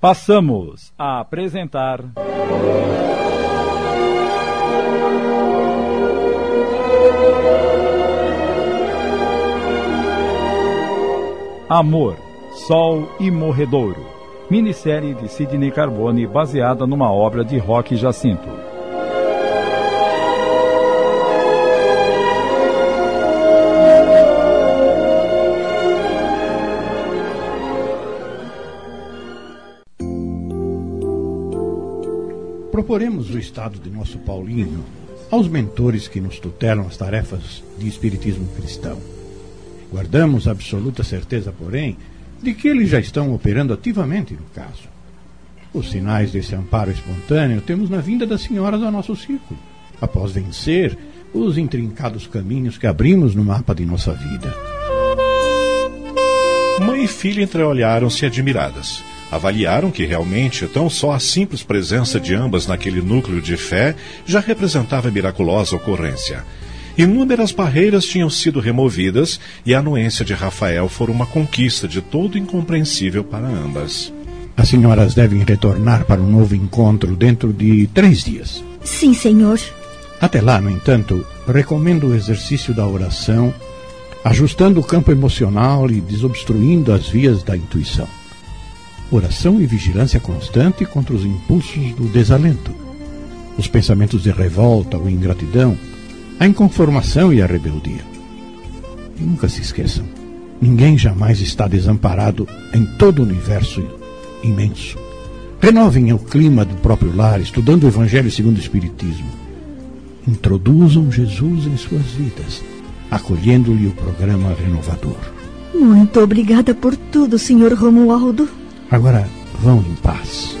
Passamos a apresentar. Amor, Sol e Morredouro. Minissérie de Sidney Carbone baseada numa obra de Roque Jacinto. Proporemos o estado de nosso Paulinho aos mentores que nos tutelam as tarefas de espiritismo cristão. Guardamos absoluta certeza, porém, de que eles já estão operando ativamente no caso. Os sinais desse amparo espontâneo temos na vinda das senhoras ao nosso círculo, após vencer os intrincados caminhos que abrimos no mapa de nossa vida. Mãe e filha entreolharam-se admiradas. Avaliaram que realmente tão só a simples presença de ambas naquele núcleo de fé já representava miraculosa ocorrência. Inúmeras barreiras tinham sido removidas e a anuência de Rafael foi uma conquista de todo incompreensível para ambas. As senhoras devem retornar para um novo encontro dentro de três dias. Sim, senhor. Até lá, no entanto, recomendo o exercício da oração, ajustando o campo emocional e desobstruindo as vias da intuição. Oração e vigilância constante contra os impulsos do desalento, os pensamentos de revolta ou ingratidão, a inconformação e a rebeldia. E nunca se esqueçam: ninguém jamais está desamparado em todo o universo imenso. Renovem o clima do próprio lar, estudando o Evangelho segundo o Espiritismo. Introduzam Jesus em suas vidas, acolhendo-lhe o programa renovador. Muito obrigada por tudo, Sr. Romualdo. Agora vão em paz.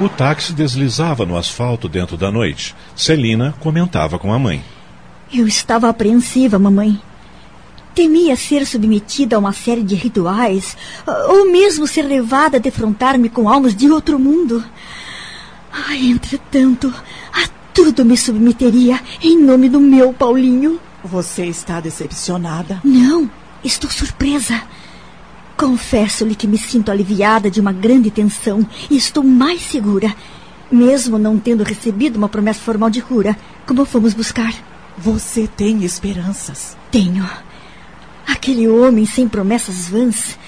O táxi deslizava no asfalto dentro da noite. Celina comentava com a mãe. Eu estava apreensiva, mamãe. Temia ser submetida a uma série de rituais, ou mesmo ser levada a defrontar-me com almas de outro mundo. Ai, entretanto, a tudo me submeteria em nome do meu Paulinho. Você está decepcionada? Não, estou surpresa. Confesso-lhe que me sinto aliviada de uma grande tensão e estou mais segura, mesmo não tendo recebido uma promessa formal de cura, como fomos buscar. Você tem esperanças? Tenho. Aquele homem sem promessas vãs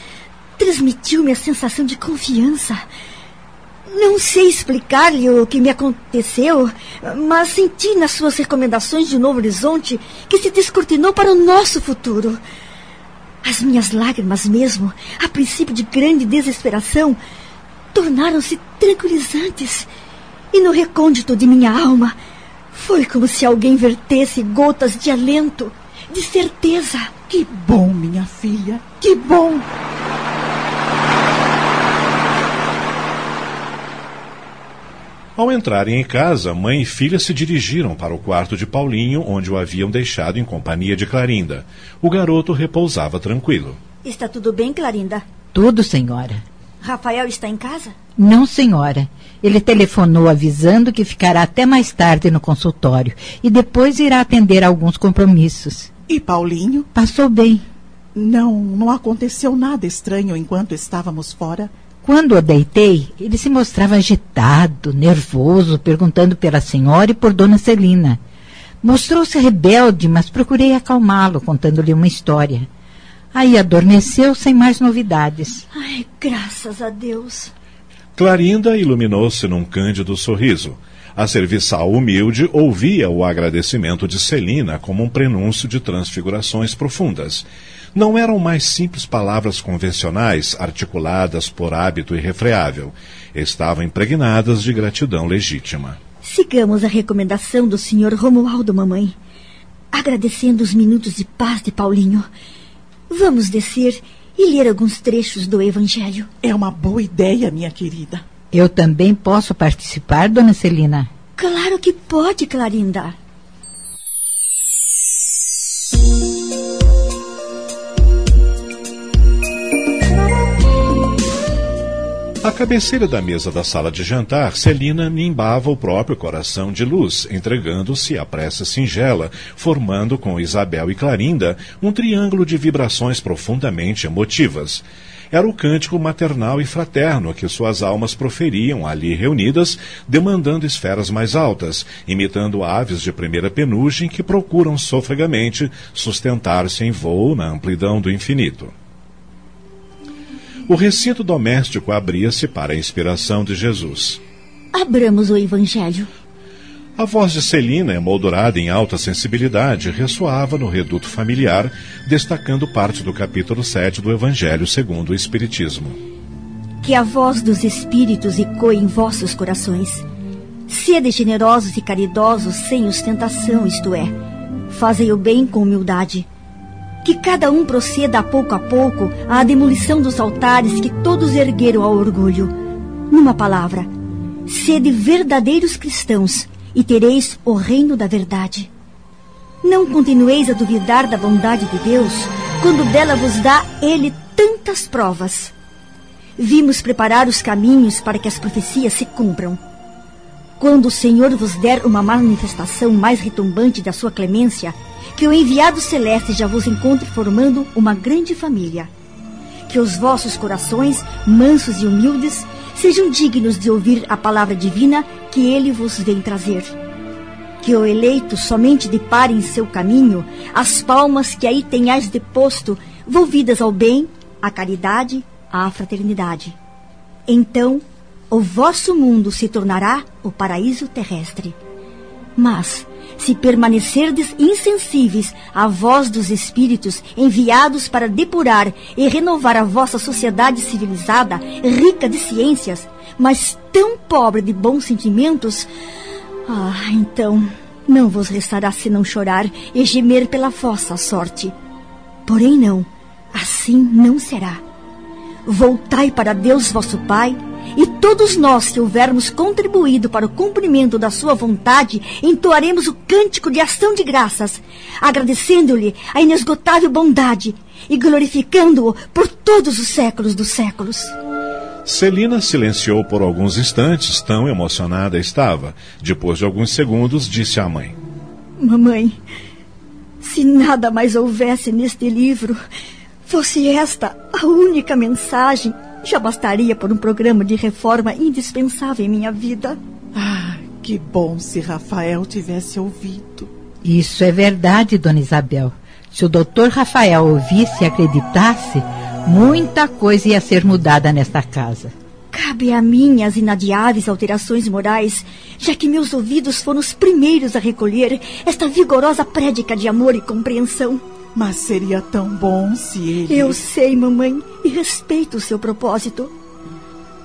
transmitiu-me a sensação de confiança. Não sei explicar-lhe o que me aconteceu, mas senti nas suas recomendações de Novo Horizonte que se descortinou para o nosso futuro. As minhas lágrimas mesmo, a princípio de grande desesperação, tornaram-se tranquilizantes. E no recôndito de minha alma, foi como se alguém vertesse gotas de alento, de certeza. Que bom, minha filha, que bom! Ao entrarem em casa, mãe e filha se dirigiram para o quarto de Paulinho, onde o haviam deixado em companhia de Clarinda. O garoto repousava tranquilo. Está tudo bem, Clarinda? Tudo, senhora. Rafael está em casa? Não, senhora. Ele telefonou avisando que ficará até mais tarde no consultório e depois irá atender alguns compromissos. E Paulinho? Passou bem. Não, não aconteceu nada estranho enquanto estávamos fora. Quando o deitei, ele se mostrava agitado, nervoso, perguntando pela senhora e por Dona Celina. Mostrou-se rebelde, mas procurei acalmá-lo, contando-lhe uma história. Aí adormeceu sem mais novidades. Ai, graças a Deus. Clarinda iluminou-se num cândido sorriso. A serviçal humilde ouvia o agradecimento de Celina como um prenúncio de transfigurações profundas. Não eram mais simples palavras convencionais, articuladas por hábito irrefreável. Estavam impregnadas de gratidão legítima. Sigamos a recomendação do Sr. Romualdo, mamãe. Agradecendo os minutos de paz de Paulinho. Vamos descer e ler alguns trechos do Evangelho. É uma boa ideia, minha querida. Eu também posso participar, dona Celina? Claro que pode, Clarinda. À cabeceira da mesa da sala de jantar, Celina nimbava o próprio coração de luz, entregando-se à pressa singela, formando com Isabel e Clarinda um triângulo de vibrações profundamente emotivas. Era o cântico maternal e fraterno que suas almas proferiam ali reunidas, demandando esferas mais altas, imitando aves de primeira penugem que procuram sofregamente sustentar-se em voo na amplidão do infinito. O recinto doméstico abria-se para a inspiração de Jesus. Abramos o Evangelho. A voz de Celina, emoldurada em alta sensibilidade, ressoava no reduto familiar, destacando parte do capítulo 7 do Evangelho segundo o Espiritismo. Que a voz dos Espíritos ecoe em vossos corações. Sede generosos e caridosos sem ostentação, isto é, fazei o bem com humildade que cada um proceda pouco a pouco à demolição dos altares que todos ergueram ao orgulho. Numa palavra, sede verdadeiros cristãos e tereis o reino da verdade. Não continueis a duvidar da bondade de Deus quando dela vos dá Ele tantas provas. Vimos preparar os caminhos para que as profecias se cumpram. Quando o Senhor vos der uma manifestação mais retumbante da sua clemência, que o enviado celeste já vos encontre formando uma grande família. Que os vossos corações, mansos e humildes, sejam dignos de ouvir a palavra divina que ele vos vem trazer. Que o eleito somente depare em seu caminho as palmas que aí tenhais deposto, volvidas ao bem, à caridade, à fraternidade. Então, o vosso mundo se tornará o paraíso terrestre. Mas, se permanecerdes insensíveis à voz dos espíritos enviados para depurar e renovar a vossa sociedade civilizada, rica de ciências, mas tão pobre de bons sentimentos, ah, então não vos restará senão chorar e gemer pela vossa sorte. Porém, não, assim não será. Voltai para Deus vosso Pai e todos nós que houvermos contribuído para o cumprimento da sua vontade, entoaremos o cântico de ação de graças, agradecendo-lhe a inesgotável bondade e glorificando-o por todos os séculos dos séculos. Celina silenciou por alguns instantes, tão emocionada estava. Depois de alguns segundos, disse à mãe: Mamãe, se nada mais houvesse neste livro, fosse esta a única mensagem já bastaria por um programa de reforma indispensável em minha vida. Ah, que bom se Rafael tivesse ouvido. Isso é verdade, dona Isabel. Se o doutor Rafael ouvisse e acreditasse, muita coisa ia ser mudada nesta casa. Cabe a mim as inadiáveis alterações morais, já que meus ouvidos foram os primeiros a recolher esta vigorosa prédica de amor e compreensão. Mas seria tão bom se ele. Eu sei, mamãe, e respeito o seu propósito.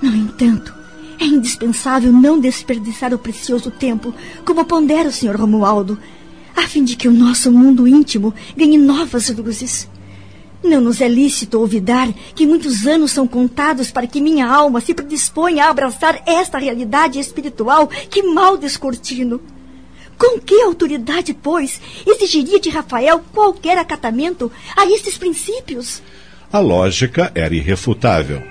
No entanto, é indispensável não desperdiçar o precioso tempo, como pondera o Sr. Romualdo, a fim de que o nosso mundo íntimo ganhe novas luzes. Não nos é lícito olvidar que muitos anos são contados para que minha alma se predisponha a abraçar esta realidade espiritual que mal descortino. Com que autoridade, pois, exigiria de Rafael qualquer acatamento a estes princípios? A lógica era irrefutável.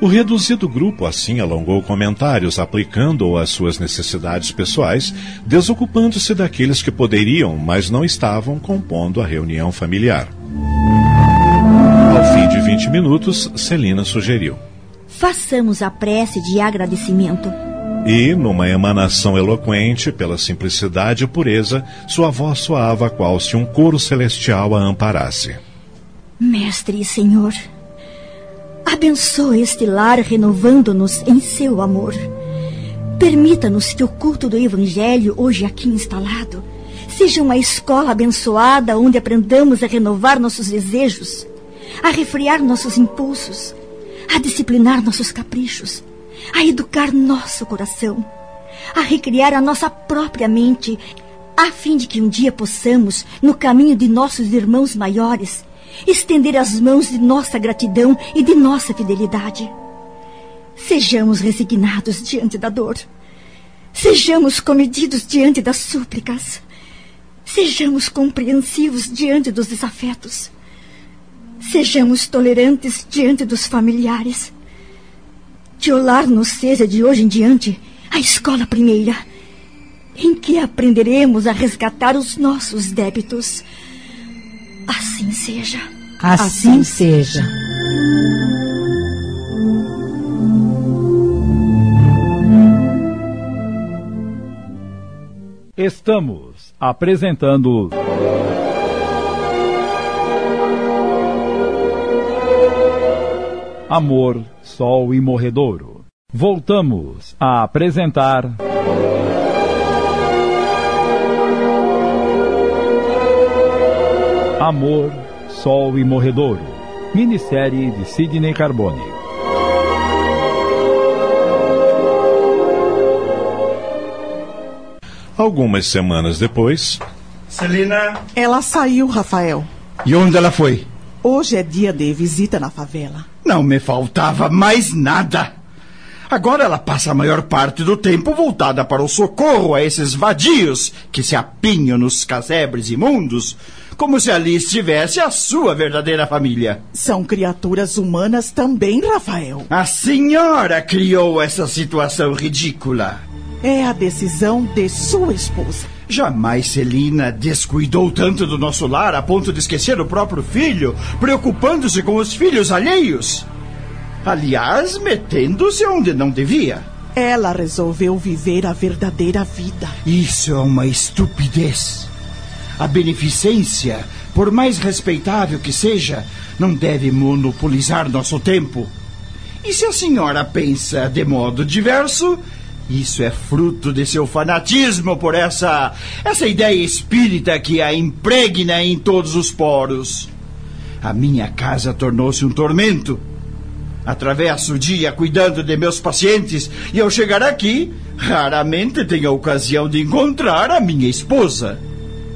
O reduzido grupo assim alongou comentários, aplicando-o às suas necessidades pessoais, desocupando-se daqueles que poderiam, mas não estavam compondo a reunião familiar. Ao fim de 20 minutos, Celina sugeriu: Façamos a prece de agradecimento. E, numa emanação eloquente pela simplicidade e pureza, sua voz soava qual se um coro celestial a amparasse. Mestre e Senhor, abençoe este lar renovando-nos em seu amor. Permita-nos que o culto do Evangelho, hoje aqui instalado, seja uma escola abençoada onde aprendamos a renovar nossos desejos, a refriar nossos impulsos, a disciplinar nossos caprichos a educar nosso coração, a recriar a nossa própria mente, a fim de que um dia possamos, no caminho de nossos irmãos maiores, estender as mãos de nossa gratidão e de nossa fidelidade. Sejamos resignados diante da dor. Sejamos comedidos diante das súplicas. Sejamos compreensivos diante dos desafetos. Sejamos tolerantes diante dos familiares. Tiolar nos seja de hoje em diante a escola primeira, em que aprenderemos a resgatar os nossos débitos. Assim seja. Assim, assim seja. Estamos apresentando. Amor, Sol e Morredouro. Voltamos a apresentar. Amor, Sol e Morredouro. Minissérie de Sidney Carbone. Algumas semanas depois. Celina. Ela saiu, Rafael. E onde ela foi? Hoje é dia de visita na favela. Não me faltava mais nada. Agora ela passa a maior parte do tempo voltada para o socorro a esses vadios que se apinham nos casebres imundos, como se ali estivesse a sua verdadeira família. São criaturas humanas também, Rafael. A senhora criou essa situação ridícula. É a decisão de sua esposa. Jamais Celina descuidou tanto do nosso lar a ponto de esquecer o próprio filho, preocupando-se com os filhos alheios. Aliás, metendo-se onde não devia. Ela resolveu viver a verdadeira vida. Isso é uma estupidez. A beneficência, por mais respeitável que seja, não deve monopolizar nosso tempo. E se a senhora pensa de modo diverso, isso é fruto de seu fanatismo por essa essa ideia espírita que a impregna em todos os poros. A minha casa tornou-se um tormento. Atravesso o dia cuidando de meus pacientes e ao chegar aqui, raramente tenho a ocasião de encontrar a minha esposa.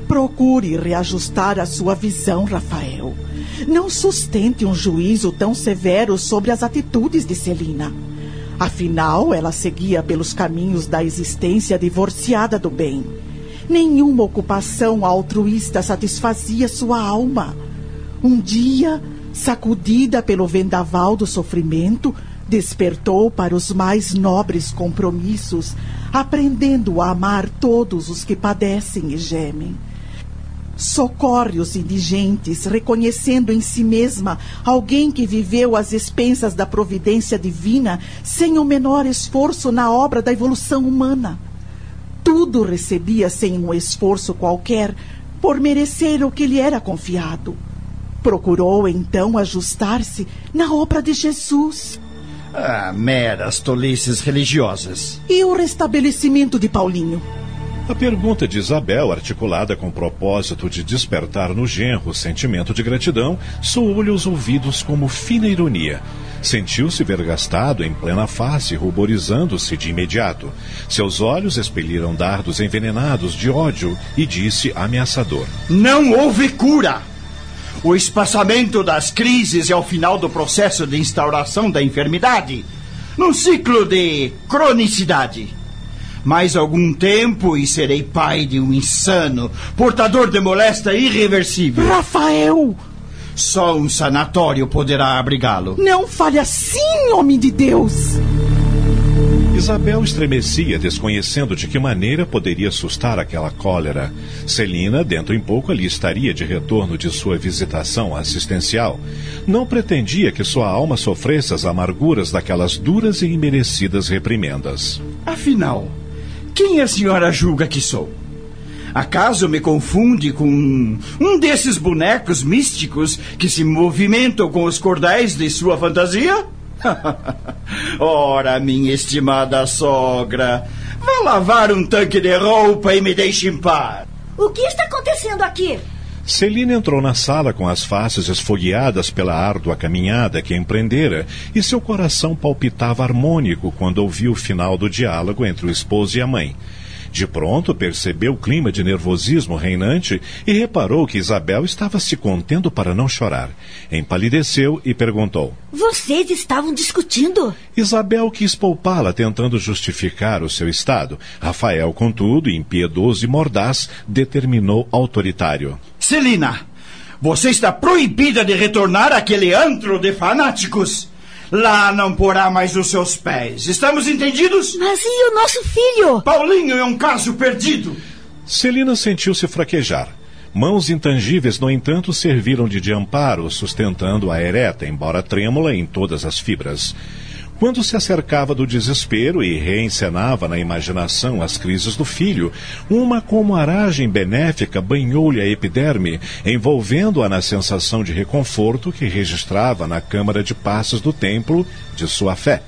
Procure reajustar a sua visão, Rafael. Não sustente um juízo tão severo sobre as atitudes de Celina. Afinal, ela seguia pelos caminhos da existência divorciada do bem. Nenhuma ocupação altruísta satisfazia sua alma. Um dia, sacudida pelo vendaval do sofrimento, despertou para os mais nobres compromissos, aprendendo a amar todos os que padecem e gemem socorre os indigentes, reconhecendo em si mesma alguém que viveu às expensas da providência divina sem o menor esforço na obra da evolução humana. Tudo recebia sem um esforço qualquer por merecer o que lhe era confiado. Procurou então ajustar-se na obra de Jesus. Ah, meras tolices religiosas. E o restabelecimento de Paulinho? A pergunta de Isabel, articulada com o propósito de despertar no genro o sentimento de gratidão, soou-lhe os ouvidos como fina ironia. Sentiu-se vergastado em plena face, ruborizando-se de imediato. Seus olhos expeliram dardos envenenados de ódio e disse ameaçador: Não houve cura! O espaçamento das crises é o final do processo de instauração da enfermidade, num ciclo de cronicidade mais algum tempo e serei pai de um insano, portador de moléstia irreversível. Rafael! Só um sanatório poderá abrigá-lo. Não fale assim, homem de Deus! Isabel estremecia, desconhecendo de que maneira poderia assustar aquela cólera. Celina, dentro em pouco, ali estaria de retorno de sua visitação assistencial. Não pretendia que sua alma sofresse as amarguras daquelas duras e imerecidas reprimendas. Afinal, quem a senhora julga que sou? Acaso me confunde com um desses bonecos místicos que se movimentam com os cordéis de sua fantasia? Ora, minha estimada sogra, vá lavar um tanque de roupa e me deixe em paz. O que está acontecendo aqui? Celina entrou na sala com as faces esfogueadas pela árdua caminhada que empreendera e seu coração palpitava harmônico quando ouviu o final do diálogo entre o esposo e a mãe. De pronto percebeu o clima de nervosismo reinante e reparou que Isabel estava se contendo para não chorar. Empalideceu e perguntou: Vocês estavam discutindo? Isabel quis poupá-la, tentando justificar o seu estado. Rafael, contudo, impiedoso e mordaz, determinou autoritário: Celina, Você está proibida de retornar àquele antro de fanáticos. Lá não porá mais os seus pés. Estamos entendidos? Mas e o nosso filho? Paulinho é um caso perdido. Celina sentiu-se fraquejar. Mãos intangíveis, no entanto, serviram de, de amparo, sustentando a ereta, embora trêmula em todas as fibras. Quando se acercava do desespero e reencenava na imaginação as crises do filho, uma como aragem benéfica banhou-lhe a epiderme, envolvendo-a na sensação de reconforto que registrava na câmara de passos do templo de sua fé.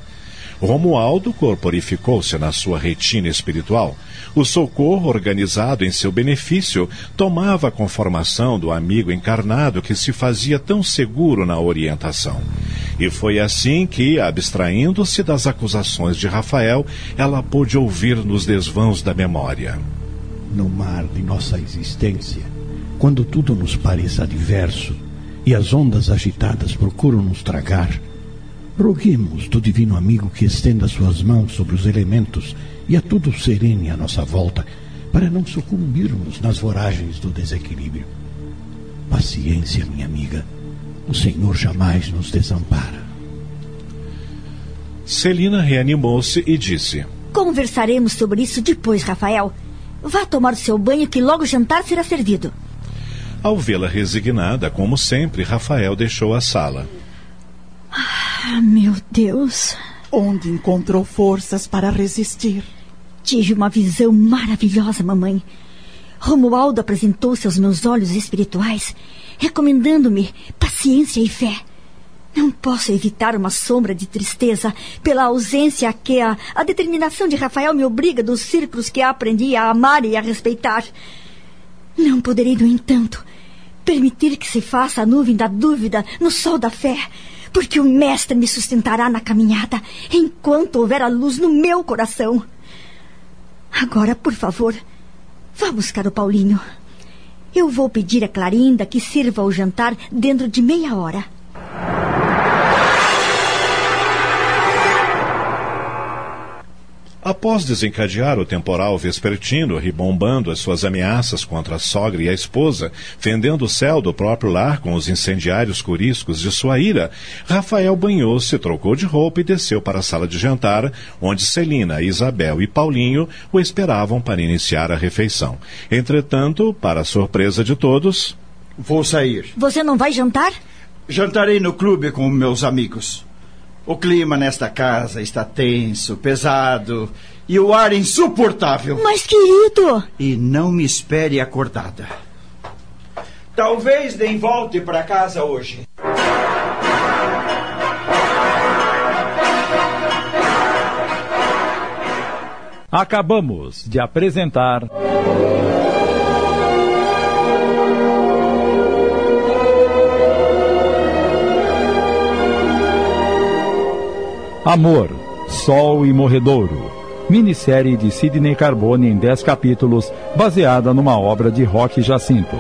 Romualdo corporificou-se na sua retina espiritual. O socorro organizado em seu benefício tomava a conformação do amigo encarnado que se fazia tão seguro na orientação. E foi assim que, abstraindo-se das acusações de Rafael, ela pôde ouvir nos desvãos da memória. No mar de nossa existência, quando tudo nos pareça adverso e as ondas agitadas procuram nos tragar, Roguemos do Divino Amigo que estenda suas mãos sobre os elementos e a tudo serene à nossa volta, para não sucumbirmos nas voragens do desequilíbrio. Paciência, minha amiga. O Senhor jamais nos desampara. Celina reanimou-se e disse: Conversaremos sobre isso depois, Rafael. Vá tomar o seu banho que logo o jantar será servido. Ao vê-la resignada, como sempre, Rafael deixou a sala. Ah, meu Deus. Onde encontrou forças para resistir? Tive uma visão maravilhosa, mamãe. Romualdo apresentou-se aos meus olhos espirituais, recomendando-me paciência e fé. Não posso evitar uma sombra de tristeza pela ausência a que a, a determinação de Rafael me obriga dos círculos que aprendi a amar e a respeitar. Não poderei, no entanto, permitir que se faça a nuvem da dúvida no sol da fé porque o Mestre me sustentará na caminhada enquanto houver a luz no meu coração. Agora, por favor, vá buscar o Paulinho. Eu vou pedir a Clarinda que sirva o jantar dentro de meia hora. Após desencadear o temporal vespertino, ribombando as suas ameaças contra a sogra e a esposa, fendendo o céu do próprio lar com os incendiários coriscos de sua ira, Rafael banhou-se, trocou de roupa e desceu para a sala de jantar, onde Celina, Isabel e Paulinho o esperavam para iniciar a refeição. Entretanto, para a surpresa de todos. Vou sair. Você não vai jantar? Jantarei no clube com meus amigos. O clima nesta casa está tenso, pesado e o ar insuportável. Mas, querido! E não me espere acordada. Talvez nem volte para casa hoje. Acabamos de apresentar. Amor, Sol e Morredouro. Minissérie de Sidney Carbone em 10 capítulos, baseada numa obra de Roque Jacinto.